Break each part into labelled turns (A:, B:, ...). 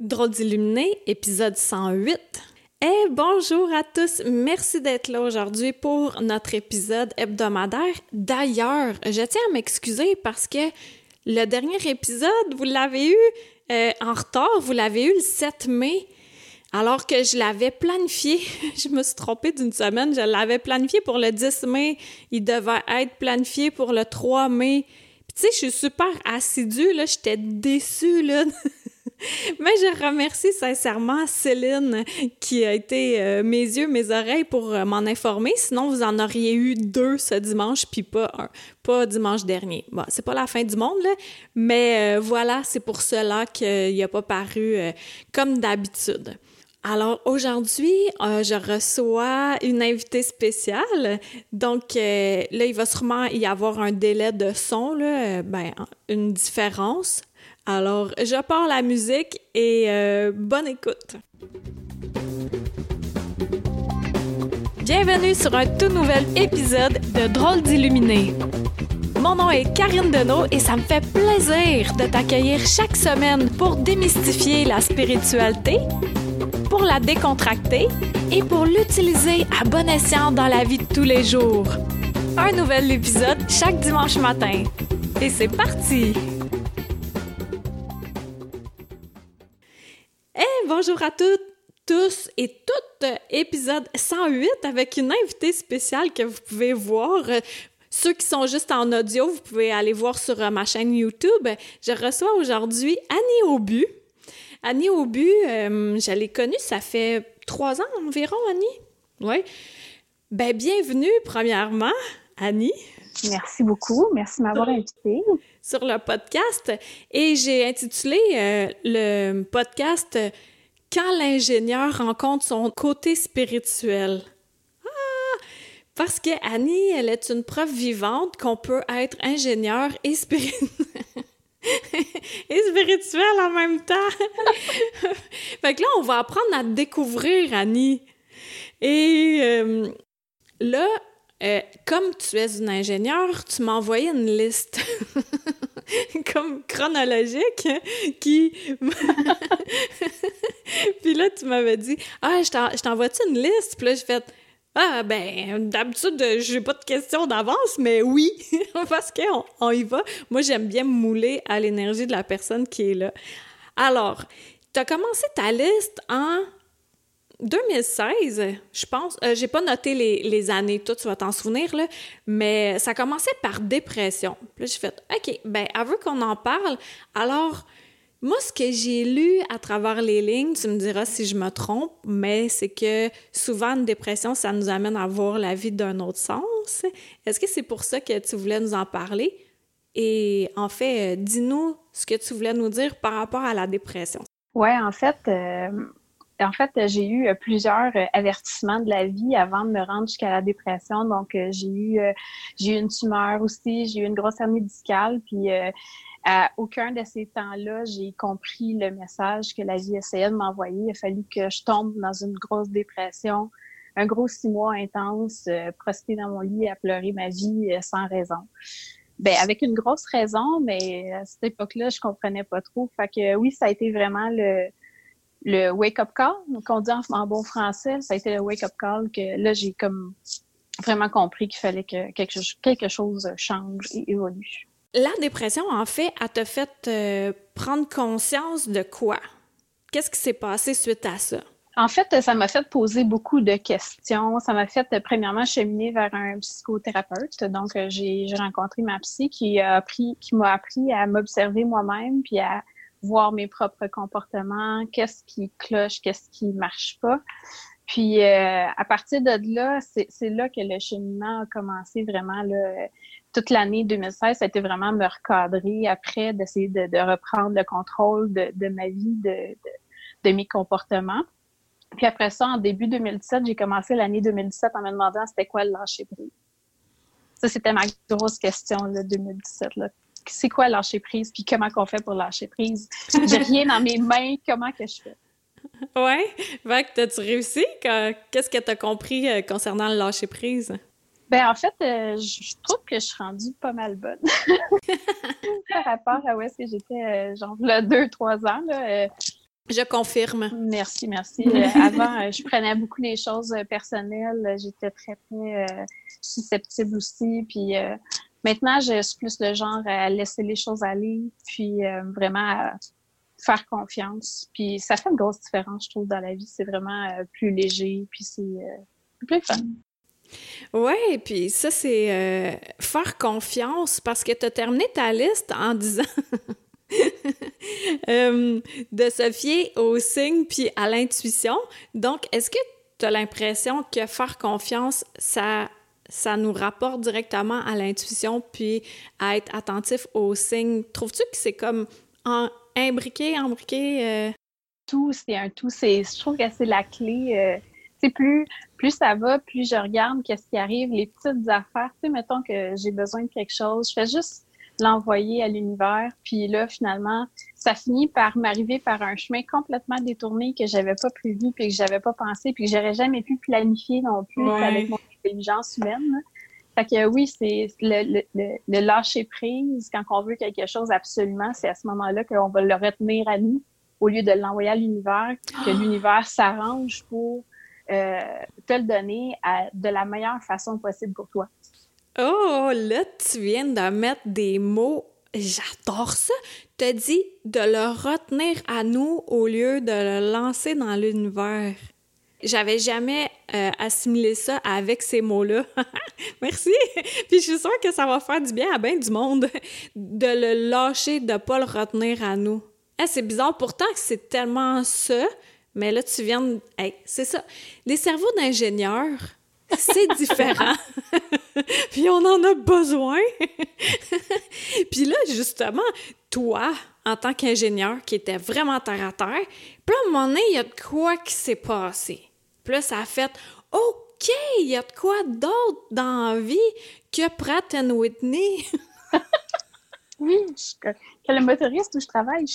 A: Drôle d'illuminé, épisode 108. Eh bonjour à tous, merci d'être là aujourd'hui pour notre épisode hebdomadaire. D'ailleurs, je tiens à m'excuser parce que le dernier épisode, vous l'avez eu euh, en retard, vous l'avez eu le 7 mai, alors que je l'avais planifié. je me suis trompée d'une semaine, je l'avais planifié pour le 10 mai, il devait être planifié pour le 3 mai. Puis tu sais, je suis super assidue, là, j'étais déçue, là. Mais je remercie sincèrement Céline qui a été euh, mes yeux, mes oreilles pour euh, m'en informer. Sinon, vous en auriez eu deux ce dimanche, puis pas un, pas dimanche dernier. Bon, c'est pas la fin du monde, là, mais euh, voilà, c'est pour cela qu'il n'a pas paru comme d'habitude. Alors aujourd'hui, je reçois une invitée spéciale. Donc là, il va sûrement y avoir un délai de son, là, ben, une différence. Alors, je pars la musique et euh, bonne écoute. Bienvenue sur un tout nouvel épisode de Drôle d'illuminé. Mon nom est Karine Deneau et ça me fait plaisir de t'accueillir chaque semaine pour démystifier la spiritualité, pour la décontracter et pour l'utiliser à bon escient dans la vie de tous les jours. Un nouvel épisode chaque dimanche matin. Et c'est parti! Bonjour à toutes, tous et toutes, épisode 108 avec une invitée spéciale que vous pouvez voir. Ceux qui sont juste en audio, vous pouvez aller voir sur euh, ma chaîne YouTube. Je reçois aujourd'hui Annie Aubu. Annie Aubu, euh, je l'ai connue, ça fait trois ans environ, Annie. Oui. Ben, bienvenue, premièrement, Annie.
B: Merci beaucoup. Merci de m'avoir invitée.
A: Sur le podcast. Et j'ai intitulé euh, le podcast quand l'ingénieur rencontre son côté spirituel. Ah! Parce que Annie, elle est une preuve vivante qu'on peut être ingénieur et spirituel. en même temps. fait que là, on va apprendre à découvrir Annie. Et euh, là, euh, comme tu es une ingénieure, tu m'as envoyé une liste comme chronologique qui puis là tu m'avais dit ah je t'envoie-tu une liste puis là j'ai fait ah ben d'habitude j'ai pas de questions d'avance mais oui parce qu'on on y va. Moi j'aime bien me mouler à l'énergie de la personne qui est là alors tu as commencé ta liste en 2016, je pense, euh, j'ai pas noté les, années toutes, tu vas t'en souvenir, là, mais ça commençait par dépression. Puis là, j'ai fait, OK, ben, elle qu'on en parle. Alors, moi, ce que j'ai lu à travers les lignes, tu me diras si je me trompe, mais c'est que souvent, une dépression, ça nous amène à voir la vie d'un autre sens. Est-ce que c'est pour ça que tu voulais nous en parler? Et en fait, euh, dis-nous ce que tu voulais nous dire par rapport à la dépression.
B: Ouais, en fait, euh, en fait, j'ai eu euh, plusieurs euh, avertissements de la vie avant de me rendre jusqu'à la dépression. Donc, euh, j'ai eu, j'ai eu une tumeur aussi, j'ai eu une grosse hernie discale. Puis, à aucun de ces temps-là, j'ai compris le message que la vie essayait de m'envoyer. Il a fallu que je tombe dans une grosse dépression, un gros six mois intense, euh, dans mon lit à pleurer ma vie sans raison. Ben, avec une grosse raison, mais à cette époque-là, je comprenais pas trop. Fait que oui, ça a été vraiment le, le wake-up call, qu'on dit en, bon français, ça a été le wake-up call que là, j'ai comme vraiment compris qu'il fallait que quelque, quelque, chose change et évolue.
A: La dépression, en fait, a te fait euh, prendre conscience de quoi? Qu'est-ce qui s'est passé suite à ça?
B: En fait, ça m'a fait poser beaucoup de questions. Ça m'a fait, euh, premièrement, cheminer vers un psychothérapeute. Donc, euh, j'ai rencontré ma psy qui a appris, qui m'a appris à m'observer moi-même puis à voir mes propres comportements, qu'est-ce qui cloche, qu'est-ce qui marche pas. Puis euh, à partir de là, c'est là que le cheminement a commencé vraiment là, toute l'année 2016, ça a été vraiment me recadrer après, d'essayer de, de, reprendre le contrôle de, de ma vie, de, de, mes comportements. Puis après ça, en début 2017, j'ai commencé l'année 2017 en me demandant c'était quoi le lâcher prise. Ça, c'était ma grosse question, là, 2017. Là c'est quoi lâcher prise, puis comment qu'on fait pour lâcher prise. J'ai rien dans mes mains, comment que je fais?
A: Ouais, que t'as-tu réussi? Qu'est-ce que tu as compris euh, concernant le lâcher prise?
B: Ben en fait, euh, je trouve que je suis rendue pas mal bonne par rapport à où est-ce que j'étais, euh, genre, là, deux, trois ans. Là,
A: Je confirme.
B: Merci, merci. Avant, je prenais beaucoup les choses personnelles. J'étais très, très susceptible aussi. Puis maintenant, je suis plus le genre à laisser les choses aller, puis vraiment à faire confiance. Puis ça fait une grosse différence, je trouve, dans la vie. C'est vraiment plus léger, puis c'est plus fun.
A: Oui, puis ça, c'est faire confiance parce que tu as terminé ta liste en disant Euh, de se fier aux signes puis à l'intuition. Donc, est-ce que tu as l'impression que faire confiance, ça, ça nous rapporte directement à l'intuition puis à être attentif aux signes? Trouves-tu que c'est comme en, imbriqué, embriqué? Euh?
B: Tout, c'est un tout. Je trouve que c'est la clé. Euh, plus, plus ça va, plus je regarde qu'est-ce qui arrive, les petites affaires. Mettons que j'ai besoin de quelque chose, je fais juste l'envoyer à l'univers. Puis là, finalement, ça finit par m'arriver par un chemin complètement détourné que j'avais pas prévu, puis que j'avais pas pensé, puis que j'aurais jamais pu planifier non plus avec mon intelligence humaine. Fait que oui, c'est le, le, lâcher prise quand on veut quelque chose absolument, c'est à ce moment-là qu'on va le retenir à nous au lieu de l'envoyer à l'univers, que l'univers s'arrange pour euh, te le donner de la meilleure façon possible pour toi.
A: Oh, là, tu viens de mettre des mots. J'adore ça. Tu dit de le retenir à nous au lieu de le lancer dans l'univers. J'avais jamais euh, assimilé ça avec ces mots-là. Merci. Puis je suis sûre que ça va faire du bien à bien du monde de le lâcher, de pas le retenir à nous. Eh, c'est bizarre pourtant que c'est tellement ça, mais là tu viens de... c'est ça. Les cerveaux d'ingénieurs, c'est différent. puis on en a besoin. puis là, justement, toi, en tant qu'ingénieur qui était vraiment terre à terre, puis à un moment donné, il y a de quoi qui s'est passé. Puis là, ça a fait OK, il y a de quoi d'autre dans la vie que Pratt Whitney.
B: oui, que le motoriste où je travaille.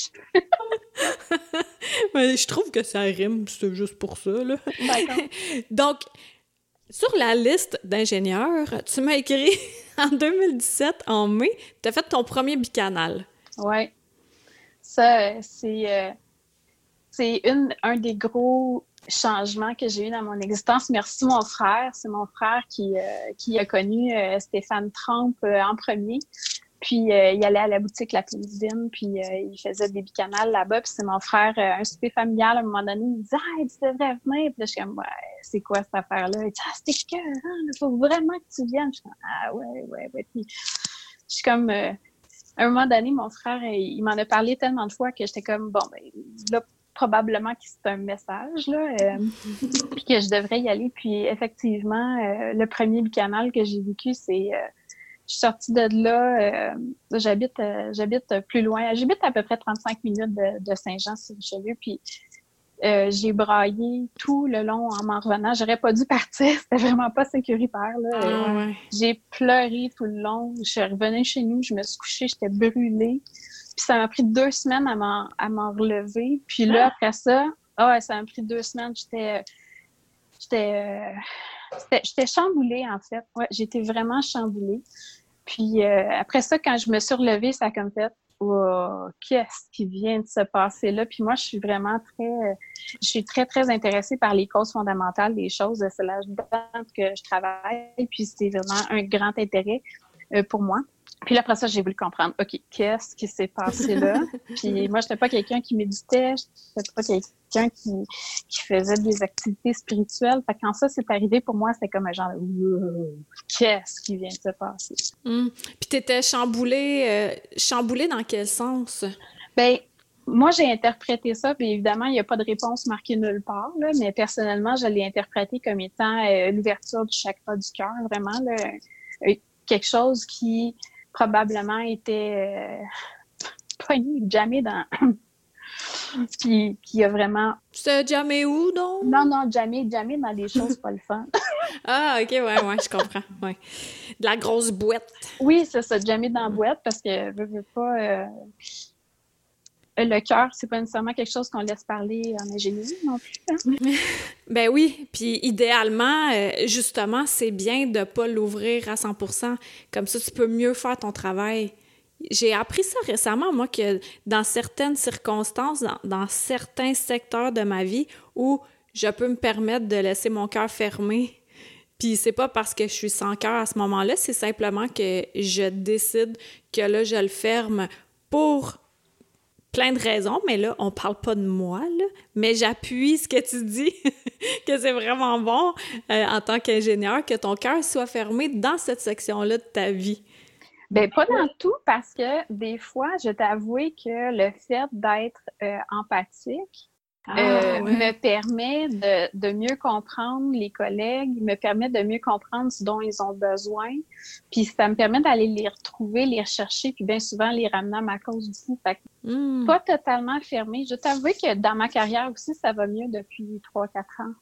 A: Mais je trouve que ça rime, c'est juste pour ça. Là. Donc, sur la liste d'ingénieurs, tu m'as écrit en 2017, en mai, tu as fait ton premier bicanal.
B: Oui. Ça, c'est euh, un des gros changements que j'ai eu dans mon existence. Merci mon frère. C'est mon frère qui, euh, qui a connu euh, Stéphane Trump en premier. Puis euh, il allait à la boutique La Pénisine, puis euh, il faisait des bicanales là-bas. Puis c'est mon frère, euh, un souper familial, à un moment donné, il me dit Ah, tu devrais venir. Puis là, je suis comme Ouais, c'est quoi cette affaire-là? Il dit Ah, c'était que il faut vraiment que tu viennes. Je suis comme Ah ouais, ouais, ouais. Puis je suis comme à un moment donné, mon frère, il m'en a parlé tellement de fois que j'étais comme Bon, ben là, probablement que c'est un message, là, puis que je devrais y aller. Puis effectivement, le premier bicanal que j'ai vécu, c'est je suis sortie de là. Euh, j'habite, euh, j'habite plus loin. J'habite à peu près 35 minutes de, Saint-Jean-sur-Richelieu. Puis euh, j'ai braillé tout le long en m'en revenant. J'aurais pas dû partir. C'était vraiment pas sécuritaire. Là. Ah, j'ai pleuré tout le long. Je suis revenue chez nous. Je me suis couchée. J'étais brûlée. Puis ça m'a pris deux semaines à m'en, à m'en relever. Puis là, après ça, ah ça m'a pris deux semaines. J'étais, j'étais J'étais chamboulée, en fait. Ouais, j'étais vraiment chamboulée. Puis euh, après ça, quand je me suis relevée, ça a comme fait oh, qu'est-ce qui vient de se passer là? Puis moi, je suis vraiment très, je suis très, très intéressée par les causes fondamentales des choses. C'est là que je travaille, puis c'est vraiment un grand intérêt euh, pour moi. Puis après ça, j'ai voulu comprendre, OK, qu'est-ce qui s'est passé là? puis moi, je n'étais pas quelqu'un qui méditait, je n'étais pas quelqu'un qui, qui faisait des activités spirituelles. Fait quand ça s'est arrivé, pour moi, c'était comme un genre, qu'est-ce qui vient de se passer?
A: Hum. Puis tu étais chamboulée, euh, chamboulée dans quel sens?
B: Ben moi, j'ai interprété ça, puis évidemment, il n'y a pas de réponse marquée nulle part, là, mais personnellement, je l'ai interprété comme étant euh, l'ouverture du chakra du cœur, vraiment, là, euh, quelque chose qui probablement était euh, pogné, jamais dans. qui, qui a vraiment.
A: C'est jamais où, donc?
B: Non, non, jamais, jamais dans des choses pas le fun.
A: ah, ok, ouais, ouais, je comprends. Ouais. De la grosse boîte.
B: Oui, c'est ça, jamais dans la boîte parce que je veux pas. Euh, le cœur, c'est pas nécessairement quelque chose qu'on laisse parler en ingénierie non plus. Hein?
A: ben oui, puis idéalement, euh, justement, c'est bien de pas l'ouvrir à 100% Comme ça, tu peux mieux faire ton travail. j'ai appris ça récemment, moi, que dans certaines circonstances, dans, certains secteurs de ma vie où je peux me permettre de laisser mon cœur fermé, puis c'est pas parce que je suis sans cœur à ce moment-là, c'est simplement que je décide que là, je le ferme pour plein de raisons, mais là, on parle pas de moi, mais j'appuie ce que tu dis, que c'est vraiment bon euh, en tant qu'ingénieur, que ton cœur soit fermé dans cette section-là de ta vie.
B: Bien, pas dans tout, parce que des fois, je t'avoue que le fait d'être euh, empathique, ah, euh, me permet de, de, mieux comprendre les collègues, me permet de mieux comprendre ce dont ils ont besoin, puis ça me permet d'aller les retrouver, les rechercher, puis bien souvent les ramener à ma cause aussi. Fait hmm. pas totalement fermé. Je t'avoue que dans ma carrière aussi, ça va mieux depuis 3-4 ans.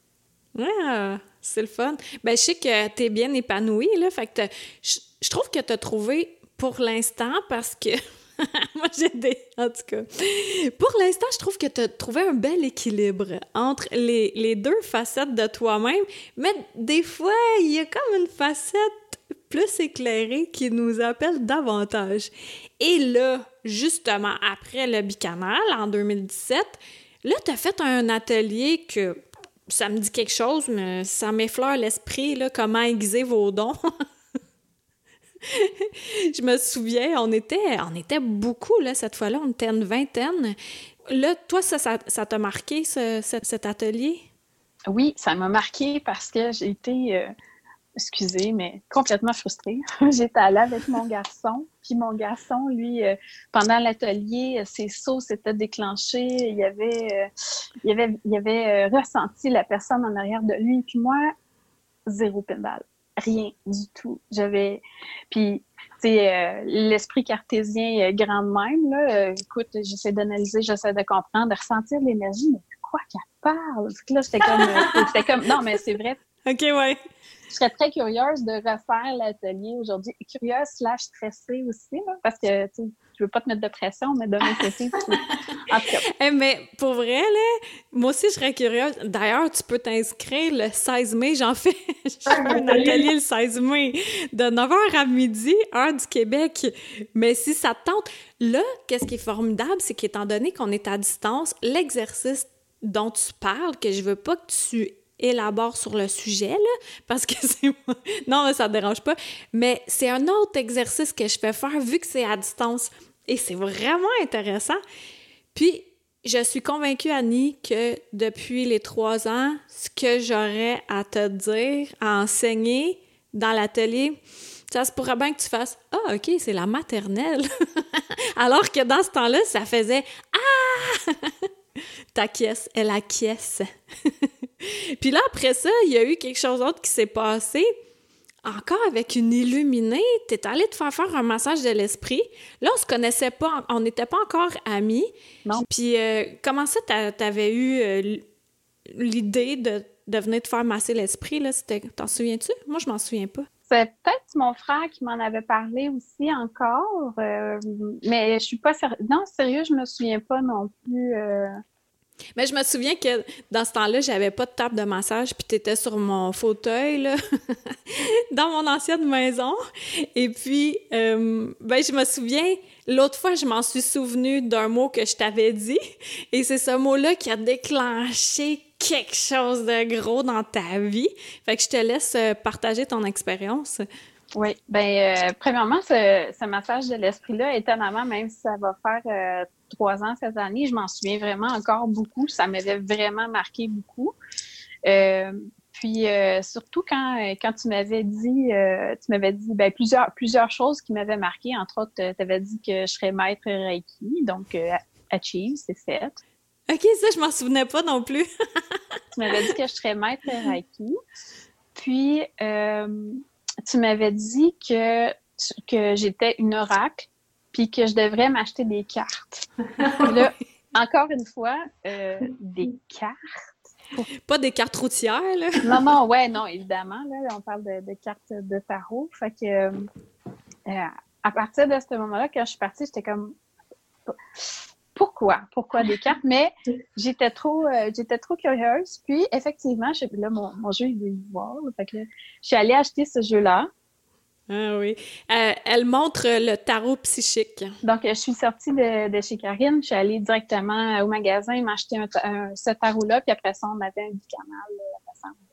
A: Ouais, c'est le fun. Ben, je sais que tu es bien épanouie, là. Fait que je trouve que tu as trouvé pour l'instant parce que Moi, j'ai des. En tout cas. Pour l'instant, je trouve que tu as trouvé un bel équilibre entre les, deux facettes de toi-même, mais des fois, il y a comme une facette plus éclairée qui nous appelle davantage. Et là, justement, après le bicanal, en 2017, là, tu as fait un atelier que ça me dit quelque chose, mais ça m'effleure l'esprit, là, comment aiguiser vos dons. je me souviens, on était, on était beaucoup, là, cette fois-là, on était une vingtaine. Là, toi, ça, ça, t'a marqué, cet atelier?
B: Oui, ça m'a marqué parce que j'ai été, euh, excusez, mais complètement frustrée. J'étais allée avec mon garçon, puis mon garçon, lui, euh, pendant l'atelier, ses sauts s'étaient déclenchés, il avait, euh, il avait, il avait ressenti la personne en arrière de lui, puis moi, zéro pédale rien du tout. J'avais. Puis, tu sais, euh, l'esprit cartésien est grand de même, là. Euh, écoute, j'essaie d'analyser, j'essaie de comprendre, de ressentir l'énergie, mais quoi qu'elle parle? Là, j'étais comme, euh, comme. Non, mais c'est vrai.
A: OK, ouais
B: je serais très curieuse de refaire l'atelier aujourd'hui. Curieuse slash stressée aussi, parce que tu je veux pas te mettre de pression, mais de mon côté, en tout
A: cas. mais pour vrai, là, moi aussi, je serais curieuse. D'ailleurs, tu peux t'inscrire le 16 mai. J'en fais, un atelier le 16 mai de 9h à midi, heure du Québec. Mais si ça te tente, là, qu'est-ce qui est formidable, c'est qu'étant donné qu'on est à distance, l'exercice dont tu parles, que je veux pas que tu élabore sur le sujet, là, parce que c'est... non, ça ne dérange pas. Mais c'est un autre exercice que je fais faire vu que c'est à distance. Et c'est vraiment intéressant. Puis, je suis convaincue, Annie, que depuis les trois ans, ce que j'aurais à te dire, à enseigner dans l'atelier, ça se pourrait bien que tu fasses Ah, OK, c'est la maternelle. Alors que dans ce temps-là, ça faisait Ah! Ta caisse, elle acquiesce. Puis là, après ça, il y a eu quelque chose d'autre qui s'est passé. Encore avec une illuminée, t'es allé te faire faire un massage de l'esprit. Là, on se connaissait pas, on n'était pas encore amis.
B: Non.
A: Puis euh, comment ça, t'avais eu euh, l'idée de, de venir te faire masser l'esprit, là? T'en souviens-tu? Moi, je m'en souviens pas.
B: C'est peut-être mon frère qui m'en avait parlé aussi encore, euh, mais je suis pas sérieuse. Non, sérieux, je me souviens pas non plus.
A: Mais je me souviens que dans ce temps-là, j'avais pas de table de massage, puis tu étais sur mon fauteuil, là, dans mon ancienne maison. Et puis, euh, ben, je me souviens, l'autre fois, je m'en suis souvenu d'un mot que je t'avais dit, et c'est ce mot-là qui a déclenché quelque chose de gros dans ta vie. Fait que je te laisse euh, partager ton expérience.
B: Oui, bien, euh, premièrement, ce, massage de l'esprit-là, étonnamment, même si ça va faire euh, trois ans cette année, je m'en souviens vraiment encore beaucoup. Ça m'avait vraiment marqué beaucoup. Euh, puis surtout quand, quand tu m'avais dit, tu m'avais dit ben, plusieurs, plusieurs choses qui m'avaient marqué. Entre autres, tu avais dit que je serais maître Reiki, donc Achieve, c'est fait.
A: OK, ça, je m'en souvenais pas non plus.
B: tu m'avais dit que je serais maître Reiki. Puis, tu m'avais dit que, que j'étais une oracle, puis que je devrais m'acheter des cartes. là, encore une fois, euh, des cartes?
A: Pas des cartes routières, là.
B: non, non, ouais, non, évidemment. Là, on parle de, cartes de tarot. Fait que, euh, euh, à partir de ce moment-là, quand je suis partie, j'étais comme pourquoi? Pourquoi des cartes? Mais j'étais trop, euh, j'étais trop curieuse. Puis, effectivement, je, là, mon, jeu, il veut voir. Fait que je suis allée acheter ce jeu-là.
A: Ah oui. Euh, elle montre le tarot psychique.
B: Donc, je suis sortie de, chez Karine, je suis allée directement au magasin m'acheter un, ce tarot-là, puis après ça, on avait un bicanal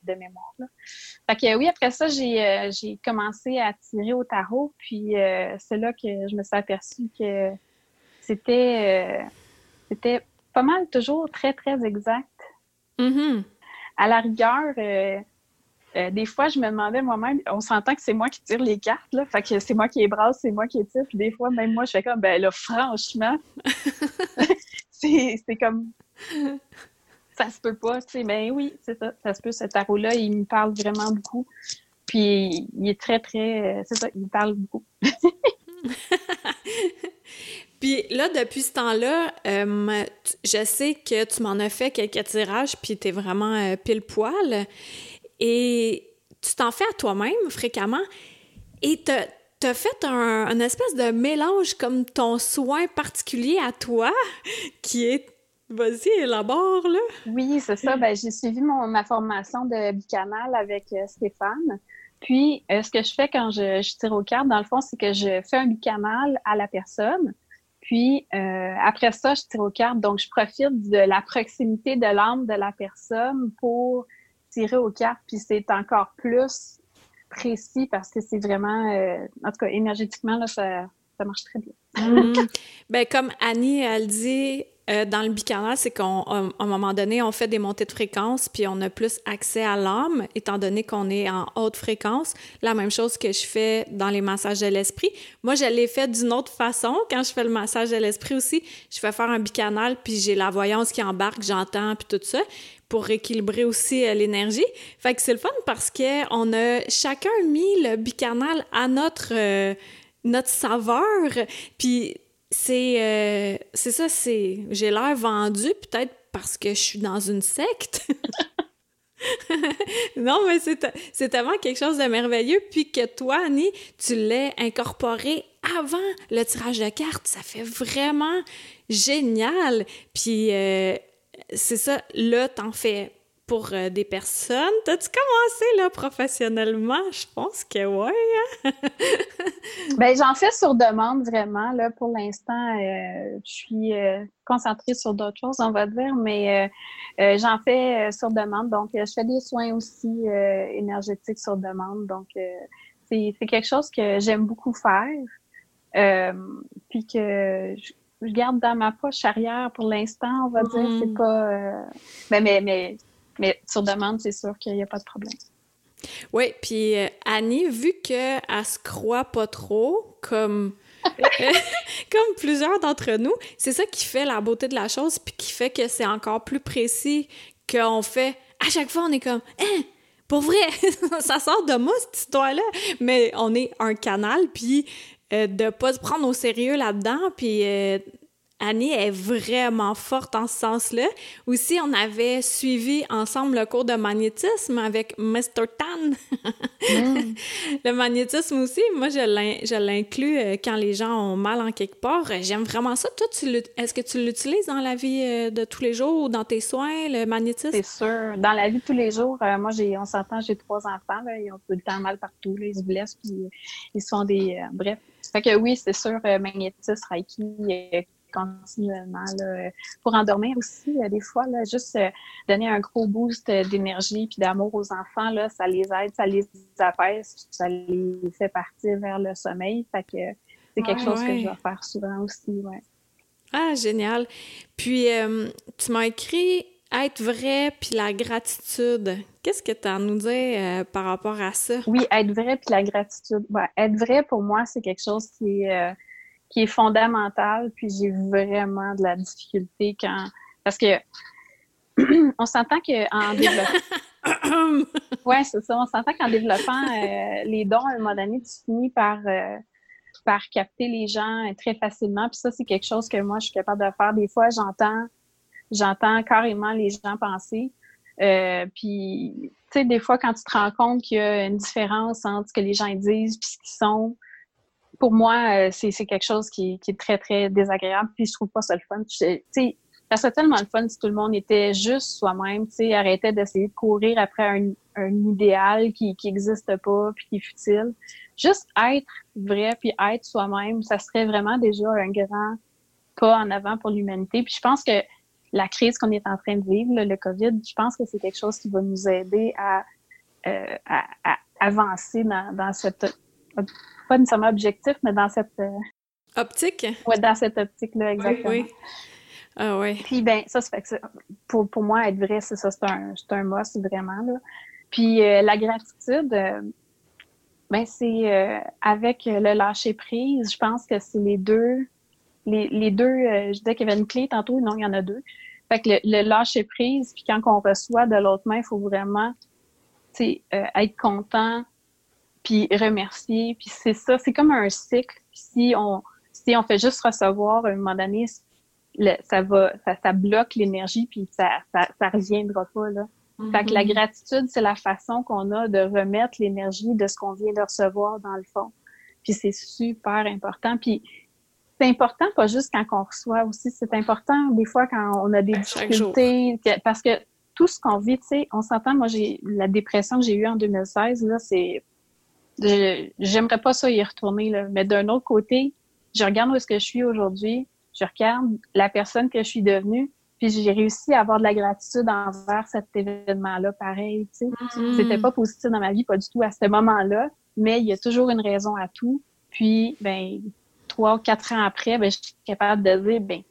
B: de mémoire. Fait que oui, après ça, j'ai commencé à tirer au tarot, puis c'est là que je me suis aperçue que c'était c'était pas mal toujours très, très exact.
A: Mm-hmm.
B: À la rigueur, euh, euh, des fois, je me demandais moi-même, on s'entend que c'est moi qui tire les cartes, là, fait que c'est moi qui les brasse, c'est moi qui les tire, puis des fois, même moi, je fais comme, ben là, franchement, c'est comme, ça se peut pas, tu sais, ben oui, c'est ça, ça se peut, ce tarot-là, il me parle vraiment beaucoup, puis il est très, très, euh, c'est ça, il me parle beaucoup.
A: Puis là, depuis ce temps-là, euh, je sais que tu m'en as fait quelques tirages, puis t'es vraiment euh, pile poil. Et tu t'en fais à toi-même fréquemment. Et t'as fait un, espèce de mélange comme ton soin particulier à toi, qui est Vas-y, élabore, là.
B: Oui, c'est ça. Ben, j'ai suivi mon, ma formation de bicanal avec euh, Stéphane. Puis, ce que je fais quand je, je, tire aux cartes, dans le fond, c'est que je fais un bicanal à la personne. Puis euh, après ça, je tire aux cartes. Donc, je profite de la proximité de l'âme de la personne pour tirer aux cartes. Puis c'est encore plus précis parce que c'est vraiment, euh, en tout cas, énergétiquement, là, ça, ça marche très bien.
A: Mm-hmm. ben, comme Annie, elle dit, euh, dans le bicanal, c'est qu'à un moment donné, on fait des montées de fréquence, puis on a plus accès à l'âme, étant donné qu'on est en haute fréquence. La même chose que je fais dans les massages de l'esprit. Moi, je l'ai fait d'une autre façon. Quand je fais le massage de l'esprit aussi, je fais faire un bicanal, puis j'ai la voyance qui embarque, j'entends, puis tout ça pour rééquilibrer aussi euh, l'énergie. Fait que c'est le fun parce que on a chacun mis le bicanal à notre euh, notre saveur. Puis c'est euh, c'est ça, c'est j'ai l'air vendu peut-être parce que je suis dans une secte. non, mais c'est tellement quelque chose de merveilleux. Puis que toi, Annie, tu l'as incorporé avant le tirage de cartes. Ça fait vraiment génial. Puis euh, c'est ça, là, t'en fais pour euh, des personnes. T'as-tu commencé là professionnellement? Je pense que oui. Hein?
B: ben, j'en fais sur demande vraiment. Là, pour l'instant, euh, je suis euh, concentrée sur d'autres choses, on va dire, mais j'en fais sur demande. Donc, je fais des soins aussi énergétiques sur demande. Donc, c'est quelque chose que j'aime beaucoup faire. puis que je, garde dans ma poche arrière pour l'instant, on va dire. C'est mm-hmm. pas. mais, mais, mais mais sur demande, c'est sûr qu'il n'y a pas de problème.
A: Oui, puis euh, Annie, vu qu'elle se croit pas trop, comme, comme plusieurs d'entre nous, c'est ça qui fait la beauté de la chose, puis qui fait que c'est encore plus précis qu'on fait. À chaque fois, on est comme, hein, pour vrai, ça sort de moi cette histoire-là, mais on est un canal, puis euh, de pas se prendre au sérieux là-dedans, puis euh, Annie est vraiment forte en ce sens-là. Aussi, on avait suivi ensemble le cours de magnétisme avec Mr. Tan. Mm. Le magnétisme aussi, moi, je l'inclus euh, quand les gens ont mal en quelque part. J'aime vraiment ça. Toi, est-ce que tu l'utilises dans la vie euh, de tous les jours ou dans tes soins, le magnétisme?
B: C'est sûr. Dans la vie de tous les jours, euh, moi, on s'entend, j'ai trois enfants. ils ont tout le temps mal partout. ils se blessent, puis ils sont des... bref. Fait que oui, c'est sûr, magnétisme, Reiki continuellement là, pour endormir aussi euh, des fois là, juste euh, donner un gros boost d'énergie puis d'amour aux enfants là ça les aide ça les apaise ça les fait partir vers le sommeil fait que c'est quelque chose que je vais faire souvent aussi ouais
A: ah génial puis euh, tu m'as écrit être vrai puis la gratitude. Qu'est-ce que tu as à nous dire par rapport à ça?
B: Oui, être vrai puis la gratitude. Ben, être vrai, pour moi, c'est quelque chose qui est, qui est fondamental, puis j'ai vraiment de la difficulté quand... Parce que on s'entend qu'en développant... ouais, c'est ça. On s'entend qu'en développant euh, les dons, à un moment donné, tu finis par, euh, par capter les gens très facilement. Puis ça, c'est quelque chose que moi, je suis capable de faire. Des fois, j'entends j'entends carrément les gens penser. Euh, puis, tu sais, des fois, quand tu te rends compte qu'il y a une différence entre ce que les gens disent puis ce qu'ils sont, pour moi, euh, c'est quelque chose qui, qui, est très, très désagréable. Puis je trouve pas ça le fun. Tu sais, ça serait tellement le fun si tout le monde était juste soi-même, tu sais, arrêtait d'essayer de courir après un, un idéal qui qui existe pas puis qui est futile. juste être vrai puis être soi-même, ça serait vraiment déjà un grand pas en avant pour l'humanité. Puis je pense que la crise qu'on est en train de vivre, le COVID, je pense que c'est quelque chose qui va nous aider à, euh, à, avancer dans, dans, cette, pas nécessairement objectif, mais dans cette... Euh,
A: optique?
B: Oui, dans cette optique-là, exactement. Oui,
A: Ah oui.
B: Puis ben ça, ça fait que pour, pour moi, être vrai, c'est ça, c'est un, c'est un must, vraiment. Là. Puis euh, la gratitude, ben c'est avec le lâcher prise, je pense que c'est les deux les, deux, euh, je disais qu'il y avait une clé tantôt, non, il y en a deux. Fait que le, lâcher prise, puis quand on reçoit de l'autre main, il faut vraiment euh, être content, puis remercier. Puis c'est ça, c'est comme un cycle. si on si on fait juste recevoir, à un moment donné, ça va, ça, bloque l'énergie, puis ça, ça, ça reviendra pas, là. Fait que la mm-hmm. gratitude, c'est la façon qu'on a de remettre l'énergie de ce qu'on vient de recevoir dans le fond. Puis c'est super important. Puis c'est important, pas juste quand on reçoit aussi, c'est important des fois quand on a des difficultés, parce que tout ce qu'on vit, tu sais, on s'entend, moi, j'ai la dépression que j'ai eue en 2016, là, c'est, j'aimerais pas ça y retourner, là, mais d'un autre côté, je regarde où est-ce que je suis aujourd'hui, je regarde la personne que je suis devenue, puis j'ai réussi à avoir de la gratitude envers cet événement-là, pareil, tu sais. Mm-hmm. C'était pas positif dans ma vie, pas du tout à ce moment-là, mais il y a toujours une raison à tout. Puis, ben, trois ou quatre ans après, ben, je suis capable de dire, ben,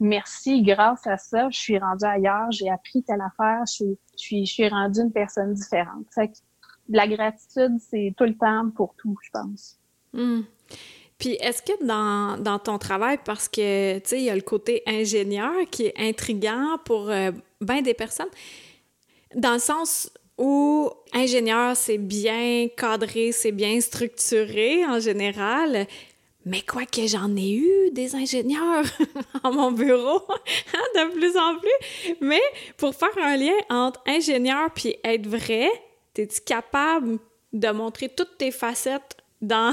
B: merci, grâce à ça, je suis rendue ailleurs, j'ai appris telle affaire, je suis, je suis, rendue une personne différente. Fait que la gratitude, c'est tout le temps pour tout, je pense.
A: Hmm. Puis est-ce que dans, dans, ton travail, parce que, tu sais, il y a le côté ingénieur qui est intriguant pour euh, bien des personnes, dans le sens où ingénieur, c'est bien cadré, c'est bien structuré en général, mais quoi que j'en ai eu des ingénieurs à mon bureau, hein, de plus en plus. Mais pour faire un lien entre ingénieur puis être vrai, es-tu capable de montrer toutes tes facettes dans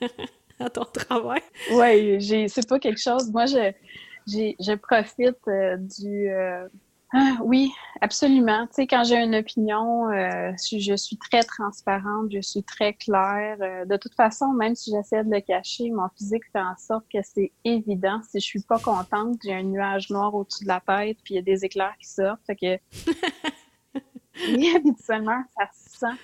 A: ton travail?
B: Oui, c'est pas quelque chose. Moi, je, je profite euh, du. Euh, ah, oui, absolument. Tu sais, quand j'ai une opinion, euh, je, suis très transparente, je suis très claire. De toute façon, même si j'essaie de le cacher, mon physique fait en sorte que c'est évident. Si je suis pas contente, j'ai un nuage noir au-dessus de la tête, puis il y a des éclairs qui sortent. Fait que oui, habituellement, ça sent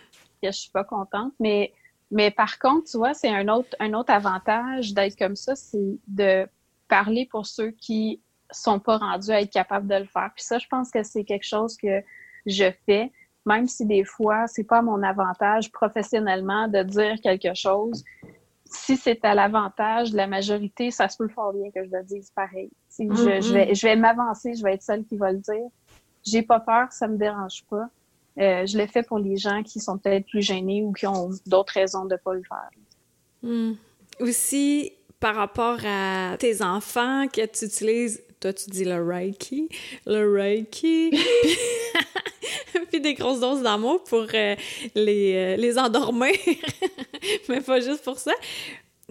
B: que je suis pas contente. Mais, mais par contre, tu vois, c'est un autre, un autre avantage d'être comme ça, c'est de parler pour ceux qui sont pas rendus à être capables de le faire. Puis ça, je pense que c'est quelque chose que je fais, même si des fois, c'est pas mon avantage professionnellement de dire quelque chose. Si c'est à l'avantage de la majorité, ça se peut fort bien que je le dise pareil. Si je, mm-hmm. vais, je vais m'avancer, je vais être celle qui va le dire. J'ai pas peur, ça me dérange pas. Euh, je le fais pour les gens qui sont peut-être plus gênés ou qui ont d'autres raisons de pas le faire.
A: Mm. Aussi, par rapport à tes enfants que tu utilises toi, tu dis le Reiki, le Reiki, puis des grosses doses d'amour pour euh, les, euh, les endormir, mais pas juste pour ça.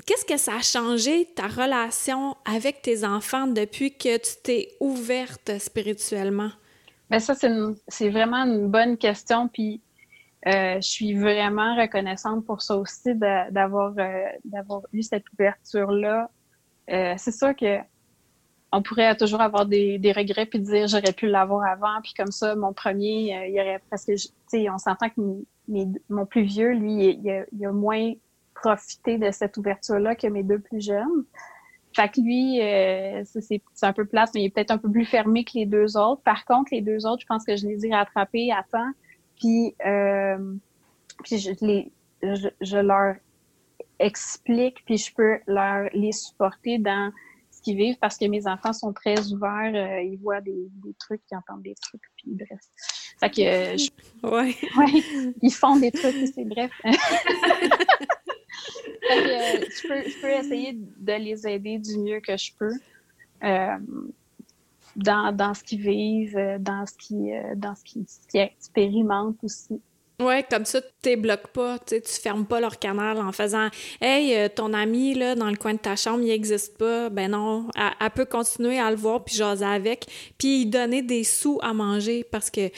A: Qu'est-ce que ça a changé ta relation avec tes enfants depuis que tu t'es ouverte spirituellement?
B: Bien, ça, c'est vraiment une bonne question. Puis euh, je suis vraiment reconnaissante pour ça aussi, d'avoir d'avoir eu cette ouverture-là. c'est sûr que on pourrait toujours avoir des, regrets puis dire j'aurais pu l'avoir avant puis comme ça mon premier euh, il y aurait parce que tu sais on s'entend que mon plus vieux lui il, a, moins profité de cette ouverture là que mes deux plus jeunes fait que lui euh, c'est un peu plate mais il est peut-être un peu plus fermé que les deux autres par contre les deux autres je pense que je les ai rattrapés à temps puis euh, puis je les je leur explique puis je peux leur les supporter dans qu'ils vivent parce que mes enfants sont très ouverts, euh, ils voient des, trucs, ils entendent des trucs, puis bref. Fait que, euh,
A: ouais.
B: ouais. ils font des trucs, c'est bref. euh, je, peux, peux, essayer de les aider du mieux que je peux dans, dans ce qu'ils vivent, dans ce qu'ils dans ce expérimentent aussi.
A: Ouais, comme ça, tu bloques pas, tu fermes pas leur canal en faisant Hey, euh, ton ami là, dans le coin de ta chambre, il n'existe pas. Ben non, elle, peut continuer à le voir puis jaser avec, puis donner des sous à manger parce que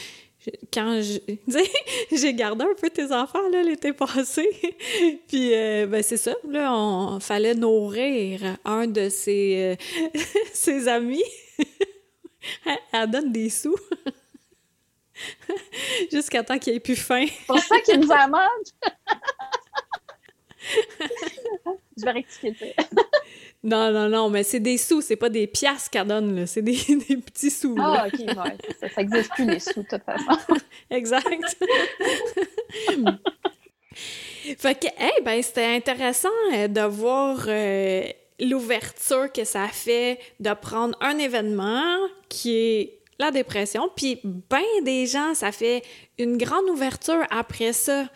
A: quand j'ai gardé un peu tes enfants là l'été passé. Puis euh, ben c'est ça là on fallait nourrir un de ses euh, ses amis. Elle, donne des sous. Jusqu'à temps qu'il ait plus faim.
B: Pour ça qu'il nous amène je vais rectifier ça
A: non, non, non, mais c'est des sous, c'est pas des piastres qu'elle donne, là. C'est des, des, petits sous.
B: Ah, OK, ouais, ça. Ça n'existe plus, les sous, de toute façon.
A: exact. fait que, hey, ben, c'était intéressant euh, de voir euh, l'ouverture que ça fait de prendre un événement qui est la dépression, puis ben des gens, ça fait une grande ouverture après ça,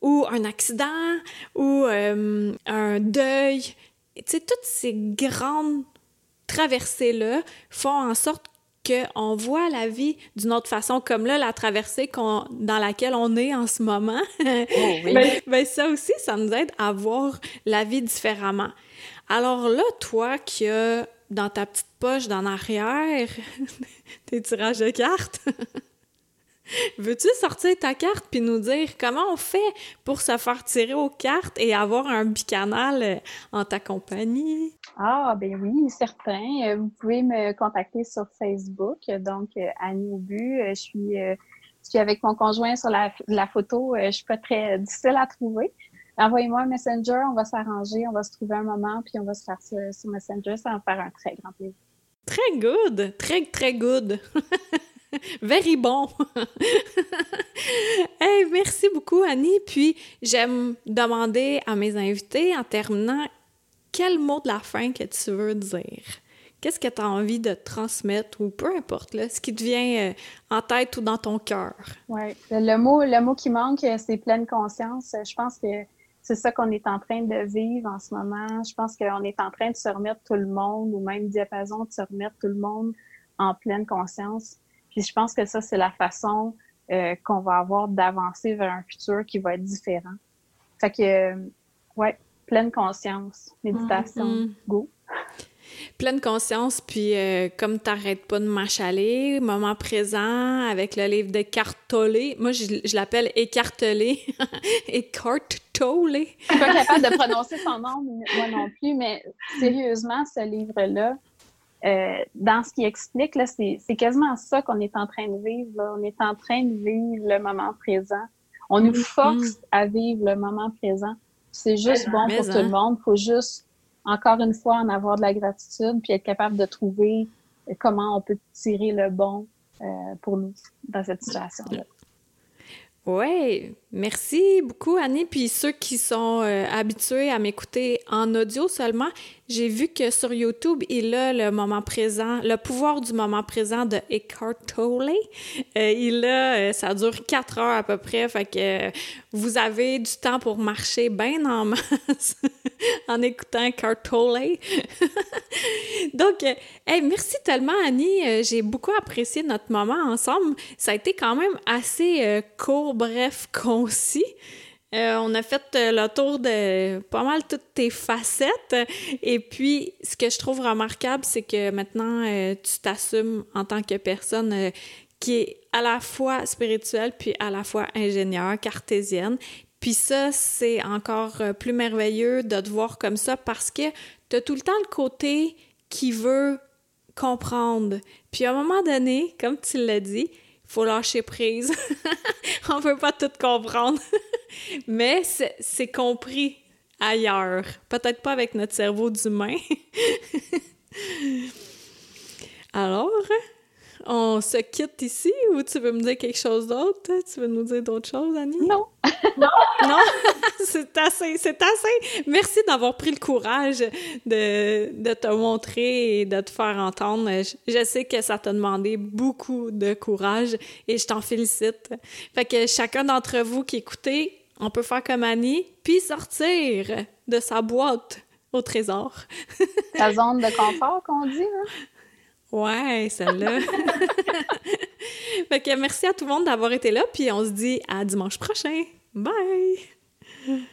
A: ou un accident, ou euh, un deuil, tu sais, toutes ces grandes traversées-là font en sorte qu'on voit la vie d'une autre façon, comme là, la traversée dans laquelle on est en ce moment. Oh, oui. ben, ben, ça aussi, ça nous aide à voir la vie différemment. Alors là, toi qui as dans ta petite poche d'en arrière tes tirages de cartes, Veux-tu sortir ta carte puis nous dire comment on fait pour se faire tirer aux cartes et avoir un bicanal euh, en ta compagnie?
B: Ah, ben oui, certain. Euh, vous pouvez me contacter sur Facebook. Donc, euh, Annie Aubu, je suis, je suis avec mon conjoint sur la, photo. Je suis pas très difficile à trouver. Envoyez-moi un Messenger, on va s'arranger, on va se trouver un moment, puis on va se faire sur, sur Messenger. Ça va me faire un très grand plaisir.
A: Très good! Très, très good! Very bon. merci beaucoup, Annie. Puis, j'aime demander à mes invités, en terminant, quel mot de la fin que tu veux dire? Qu'est-ce que tu as envie de transmettre ou peu importe, là, ce qui te vient euh, en tête ou dans ton cœur?
B: Oui, le mot, le mot qui manque, euh, c'est pleine conscience. Je pense que c'est ça qu'on est en train de vivre en ce moment. Je pense qu'on est en train de se remettre tout le monde, ou même diapason, de se remettre tout le monde en pleine conscience. Puis je pense que ça, c'est la façon euh, qu'on va avoir d'avancer vers un futur qui va être différent. Fait que, euh, ouais, pleine conscience, méditation, mm-hmm. go.
A: Pleine conscience, puis euh, comme t'arrêtes pas de m'achaler, moment présent avec le livre de Cartolé. Moi, je, l'appelle écartelé. Écartolé.
B: Je suis pas capable de prononcer son nom, moi non plus, mais sérieusement, ce livre-là, euh, dans ce qui explique, là, c'est, quasiment ça qu'on est en train de vivre. On est en train de vivre le moment présent. On nous mm-hmm. force à vivre le moment présent. C'est juste bon pour tout le monde. Il faut juste, encore une fois, en avoir de la gratitude puis être capable de trouver comment on peut tirer le bon euh, pour nous dans cette situation-là.
A: Oui, merci beaucoup Annie. Puis ceux qui sont euh, habitués à m'écouter en audio seulement, j'ai vu que sur YouTube, il a le moment présent, le pouvoir du moment présent de Eckhart Tolle. Euh, il a, euh, ça dure quatre heures à peu près, fait que vous avez du temps pour marcher bien en masse en écoutant Eckhart Tolle. Donc, hey, merci tellement Annie. J'ai beaucoup apprécié notre moment ensemble. Ça a été quand même assez court, bref, concis. Euh, on a fait euh, le tour de pas mal toutes tes facettes. Et puis, ce que je trouve remarquable, c'est que maintenant, euh, tu t'assumes en tant que personne qui est à la fois spirituelle puis à la fois ingénieure, cartésienne. Puis ça, c'est encore plus merveilleux de te voir comme ça parce que tu as tout le temps le côté qui veut comprendre. Puis à un moment donné, comme tu l'as dit, faut lâcher prise. On peut pas tout comprendre. Mais c'est compris ailleurs. Peut-être pas avec notre cerveau d'humain. Alors, on se quitte ici ou tu veux me dire quelque chose d'autre? Tu veux nous dire d'autres choses, Annie?
B: Non. non?
A: non? c'est assez, c'est assez. Merci d'avoir pris le courage de, de, te montrer et de te faire entendre. Je, je sais que ça t'a demandé beaucoup de courage et je t'en félicite. Fait que chacun d'entre vous qui écoutez, on peut faire comme Annie, puis sortir de sa boîte au trésor.
B: La zone de confort qu'on dit, hein?
A: Ouais, celle-là. fait que merci à tout le monde d'avoir été là, puis on se dit à dimanche prochain. Bye!